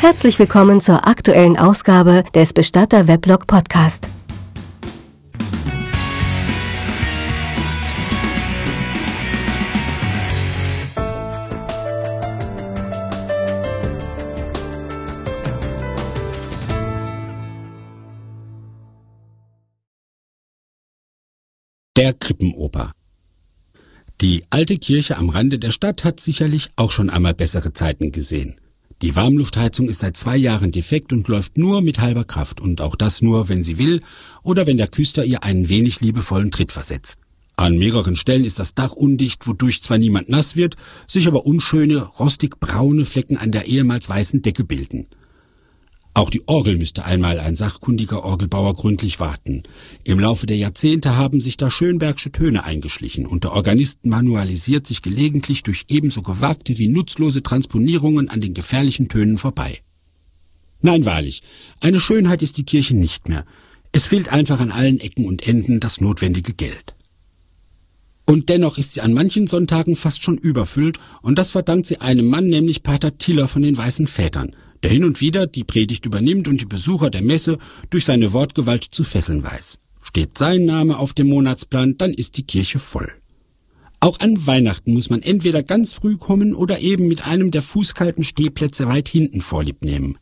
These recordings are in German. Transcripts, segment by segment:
Herzlich willkommen zur aktuellen Ausgabe des Bestatter Weblog Podcast. Der Krippenoper. Die alte Kirche am Rande der Stadt hat sicherlich auch schon einmal bessere Zeiten gesehen. Die Warmluftheizung ist seit zwei Jahren defekt und läuft nur mit halber Kraft und auch das nur, wenn sie will oder wenn der Küster ihr einen wenig liebevollen Tritt versetzt. An mehreren Stellen ist das Dach undicht, wodurch zwar niemand nass wird, sich aber unschöne, rostig braune Flecken an der ehemals weißen Decke bilden. Auch die Orgel müsste einmal ein sachkundiger Orgelbauer gründlich warten. Im Laufe der Jahrzehnte haben sich da schönbergsche Töne eingeschlichen und der Organist manualisiert sich gelegentlich durch ebenso gewagte wie nutzlose Transponierungen an den gefährlichen Tönen vorbei. Nein, wahrlich, eine Schönheit ist die Kirche nicht mehr. Es fehlt einfach an allen Ecken und Enden das notwendige Geld. Und dennoch ist sie an manchen Sonntagen fast schon überfüllt, und das verdankt sie einem Mann, nämlich Pater Tiller von den Weißen Vätern – der hin und wieder die Predigt übernimmt und die Besucher der Messe durch seine Wortgewalt zu fesseln weiß. Steht sein Name auf dem Monatsplan, dann ist die Kirche voll. Auch an Weihnachten muss man entweder ganz früh kommen oder eben mit einem der fußkalten Stehplätze weit hinten vorlieb nehmen.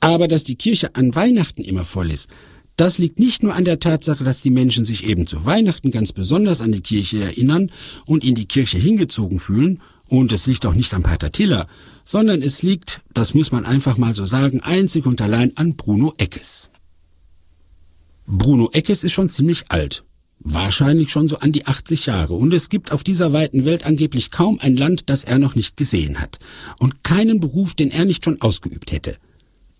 Aber dass die Kirche an Weihnachten immer voll ist, das liegt nicht nur an der Tatsache, dass die Menschen sich eben zu Weihnachten ganz besonders an die Kirche erinnern und in die Kirche hingezogen fühlen, und es liegt auch nicht am Pater Tiller, sondern es liegt, das muss man einfach mal so sagen, einzig und allein an Bruno Eckes. Bruno Eckes ist schon ziemlich alt, wahrscheinlich schon so an die 80 Jahre, und es gibt auf dieser weiten Welt angeblich kaum ein Land, das er noch nicht gesehen hat, und keinen Beruf, den er nicht schon ausgeübt hätte.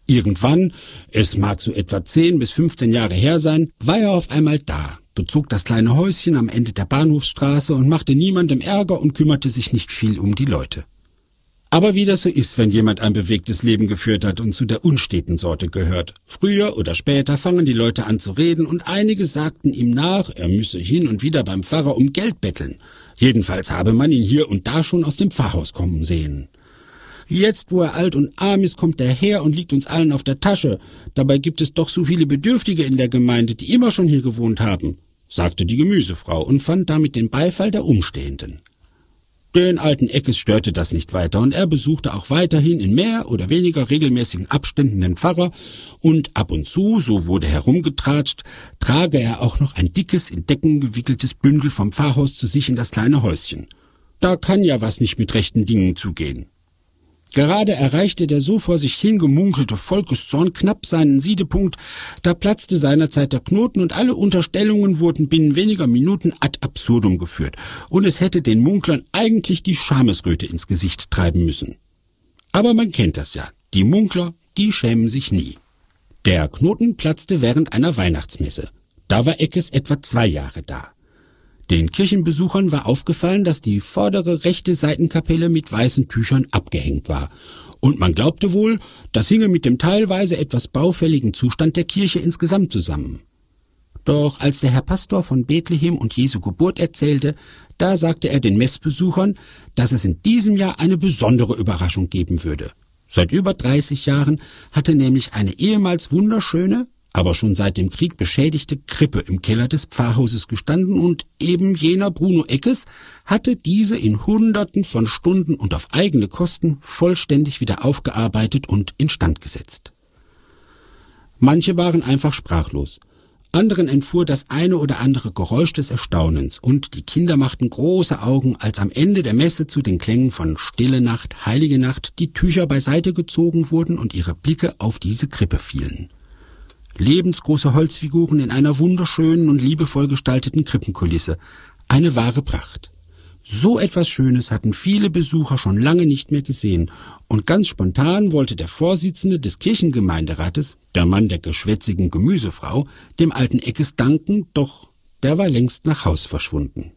Irgendwann, es mag so etwa 10 bis 15 Jahre her sein, war er auf einmal da, bezog das kleine Häuschen am Ende der Bahnhofsstraße und machte niemandem Ärger und kümmerte sich nicht viel um die Leute. Aber wie das so ist, wenn jemand ein bewegtes Leben geführt hat und zu der unsteten Sorte gehört. Früher oder später fangen die Leute an zu reden und einige sagten ihm nach, er müsse hin und wieder beim Pfarrer um Geld betteln. Jedenfalls habe man ihn hier und da schon aus dem Pfarrhaus kommen sehen. Jetzt, wo er alt und arm ist, kommt er her und liegt uns allen auf der Tasche. Dabei gibt es doch so viele Bedürftige in der Gemeinde, die immer schon hier gewohnt haben, sagte die Gemüsefrau und fand damit den Beifall der Umstehenden. Den alten Eckes störte das nicht weiter und er besuchte auch weiterhin in mehr oder weniger regelmäßigen Abständen den Pfarrer und ab und zu, so wurde herumgetratscht, trage er auch noch ein dickes, in Decken gewickeltes Bündel vom Pfarrhaus zu sich in das kleine Häuschen. Da kann ja was nicht mit rechten Dingen zugehen. Gerade erreichte der so vor sich hingemunkelte Volkeszorn knapp seinen Siedepunkt, da platzte seinerzeit der Knoten und alle Unterstellungen wurden binnen weniger Minuten ad absurdum geführt, und es hätte den Munklern eigentlich die Schamesröte ins Gesicht treiben müssen. Aber man kennt das ja, die Munkler, die schämen sich nie. Der Knoten platzte während einer Weihnachtsmesse. Da war Eckes etwa zwei Jahre da. Den Kirchenbesuchern war aufgefallen, dass die vordere rechte Seitenkapelle mit weißen Tüchern abgehängt war. Und man glaubte wohl, das hinge mit dem teilweise etwas baufälligen Zustand der Kirche insgesamt zusammen. Doch als der Herr Pastor von Bethlehem und Jesu Geburt erzählte, da sagte er den Messbesuchern, dass es in diesem Jahr eine besondere Überraschung geben würde. Seit über 30 Jahren hatte nämlich eine ehemals wunderschöne, aber schon seit dem Krieg beschädigte Krippe im Keller des Pfarrhauses gestanden und eben jener Bruno Eckes hatte diese in Hunderten von Stunden und auf eigene Kosten vollständig wieder aufgearbeitet und instand gesetzt. Manche waren einfach sprachlos. Anderen entfuhr das eine oder andere Geräusch des Erstaunens und die Kinder machten große Augen, als am Ende der Messe zu den Klängen von Stille Nacht, Heilige Nacht die Tücher beiseite gezogen wurden und ihre Blicke auf diese Krippe fielen lebensgroße Holzfiguren in einer wunderschönen und liebevoll gestalteten Krippenkulisse. Eine wahre Pracht. So etwas Schönes hatten viele Besucher schon lange nicht mehr gesehen, und ganz spontan wollte der Vorsitzende des Kirchengemeinderates, der Mann der geschwätzigen Gemüsefrau, dem alten Eckes danken, doch der war längst nach Haus verschwunden.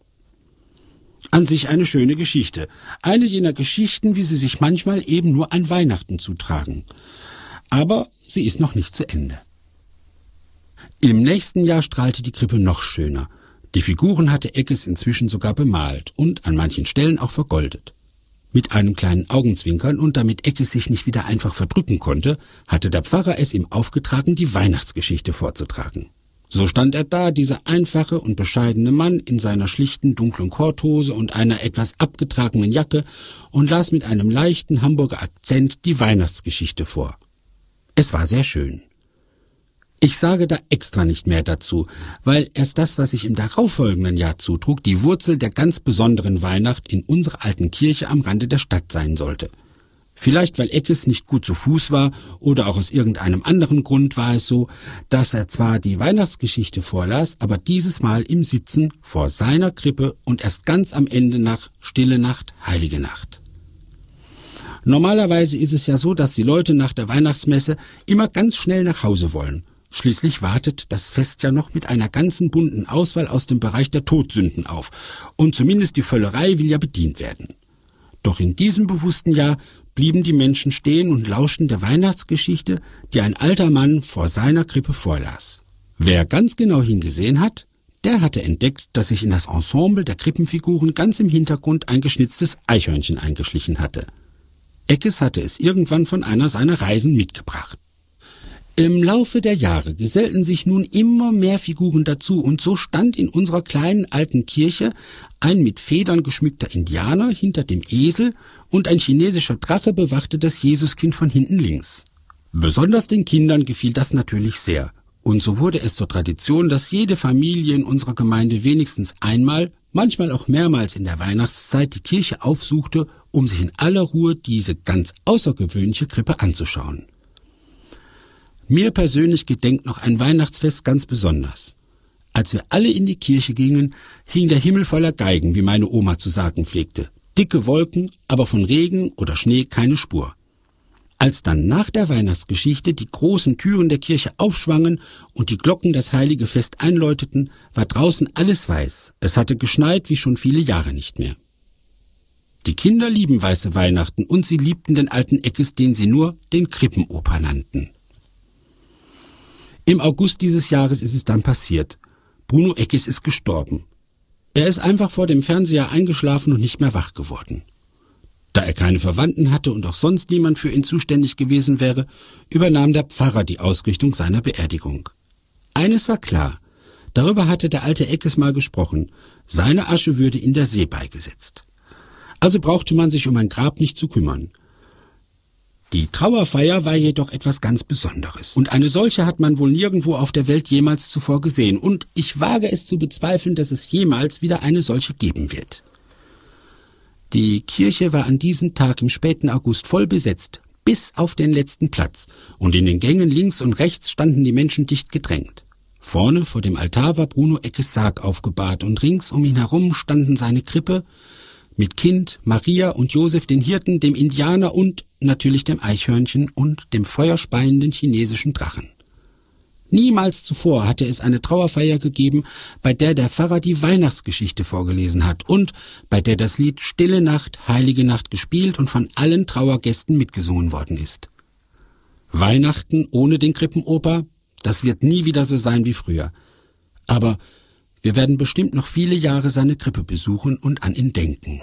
An sich eine schöne Geschichte, eine jener Geschichten, wie sie sich manchmal eben nur an Weihnachten zutragen. Aber sie ist noch nicht zu Ende. Im nächsten Jahr strahlte die Krippe noch schöner. Die Figuren hatte Eckes inzwischen sogar bemalt und an manchen Stellen auch vergoldet. Mit einem kleinen Augenzwinkern und damit Eckes sich nicht wieder einfach verdrücken konnte, hatte der Pfarrer es ihm aufgetragen, die Weihnachtsgeschichte vorzutragen. So stand er da, dieser einfache und bescheidene Mann in seiner schlichten dunklen Korthose und einer etwas abgetragenen Jacke und las mit einem leichten Hamburger Akzent die Weihnachtsgeschichte vor. Es war sehr schön. Ich sage da extra nicht mehr dazu, weil erst das, was sich im darauffolgenden Jahr zutrug, die Wurzel der ganz besonderen Weihnacht in unserer alten Kirche am Rande der Stadt sein sollte. Vielleicht weil Eckes nicht gut zu Fuß war oder auch aus irgendeinem anderen Grund war es so, dass er zwar die Weihnachtsgeschichte vorlas, aber dieses Mal im Sitzen vor seiner Krippe und erst ganz am Ende nach Stille Nacht, Heilige Nacht. Normalerweise ist es ja so, dass die Leute nach der Weihnachtsmesse immer ganz schnell nach Hause wollen Schließlich wartet das Fest ja noch mit einer ganzen bunten Auswahl aus dem Bereich der Todsünden auf. Und zumindest die Völlerei will ja bedient werden. Doch in diesem bewussten Jahr blieben die Menschen stehen und lauschten der Weihnachtsgeschichte, die ein alter Mann vor seiner Krippe vorlas. Wer ganz genau hingesehen hat, der hatte entdeckt, dass sich in das Ensemble der Krippenfiguren ganz im Hintergrund ein geschnitztes Eichhörnchen eingeschlichen hatte. Eckes hatte es irgendwann von einer seiner Reisen mitgebracht. Im Laufe der Jahre gesellten sich nun immer mehr Figuren dazu, und so stand in unserer kleinen alten Kirche ein mit Federn geschmückter Indianer hinter dem Esel und ein chinesischer Drache bewachte das Jesuskind von hinten links. Besonders den Kindern gefiel das natürlich sehr, und so wurde es zur Tradition, dass jede Familie in unserer Gemeinde wenigstens einmal, manchmal auch mehrmals in der Weihnachtszeit die Kirche aufsuchte, um sich in aller Ruhe diese ganz außergewöhnliche Krippe anzuschauen. Mir persönlich gedenkt noch ein Weihnachtsfest ganz besonders. Als wir alle in die Kirche gingen, hing der Himmel voller Geigen, wie meine Oma zu sagen pflegte. Dicke Wolken, aber von Regen oder Schnee keine Spur. Als dann nach der Weihnachtsgeschichte die großen Türen der Kirche aufschwangen und die Glocken das heilige Fest einläuteten, war draußen alles weiß. Es hatte geschneit wie schon viele Jahre nicht mehr. Die Kinder lieben weiße Weihnachten und sie liebten den alten Eckes, den sie nur den Krippenoper nannten. Im August dieses Jahres ist es dann passiert. Bruno Eckes ist gestorben. Er ist einfach vor dem Fernseher eingeschlafen und nicht mehr wach geworden. Da er keine Verwandten hatte und auch sonst niemand für ihn zuständig gewesen wäre, übernahm der Pfarrer die Ausrichtung seiner Beerdigung. Eines war klar, darüber hatte der alte Eckes mal gesprochen, seine Asche würde in der See beigesetzt. Also brauchte man sich um ein Grab nicht zu kümmern. Die Trauerfeier war jedoch etwas ganz Besonderes. Und eine solche hat man wohl nirgendwo auf der Welt jemals zuvor gesehen. Und ich wage es zu bezweifeln, dass es jemals wieder eine solche geben wird. Die Kirche war an diesem Tag im späten August voll besetzt, bis auf den letzten Platz, und in den Gängen links und rechts standen die Menschen dicht gedrängt. Vorne vor dem Altar war Bruno Eckes Sarg aufgebahrt, und rings um ihn herum standen seine Krippe, mit Kind, Maria und Josef den Hirten, dem Indianer und natürlich dem Eichhörnchen und dem feuerspeienden chinesischen Drachen. Niemals zuvor hatte es eine Trauerfeier gegeben, bei der der Pfarrer die Weihnachtsgeschichte vorgelesen hat und bei der das Lied Stille Nacht, Heilige Nacht gespielt und von allen Trauergästen mitgesungen worden ist. Weihnachten ohne den Krippenoper, das wird nie wieder so sein wie früher. Aber wir werden bestimmt noch viele Jahre seine Krippe besuchen und an ihn denken.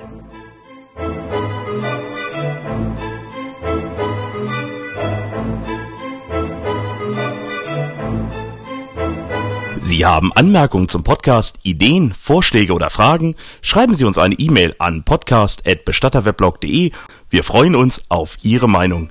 Sie haben Anmerkungen zum Podcast, Ideen, Vorschläge oder Fragen? Schreiben Sie uns eine E-Mail an podcast@bestatterweblog.de. Wir freuen uns auf Ihre Meinung.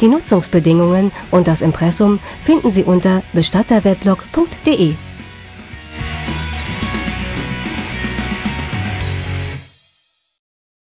Die Nutzungsbedingungen und das Impressum finden Sie unter bestatterweblog.de.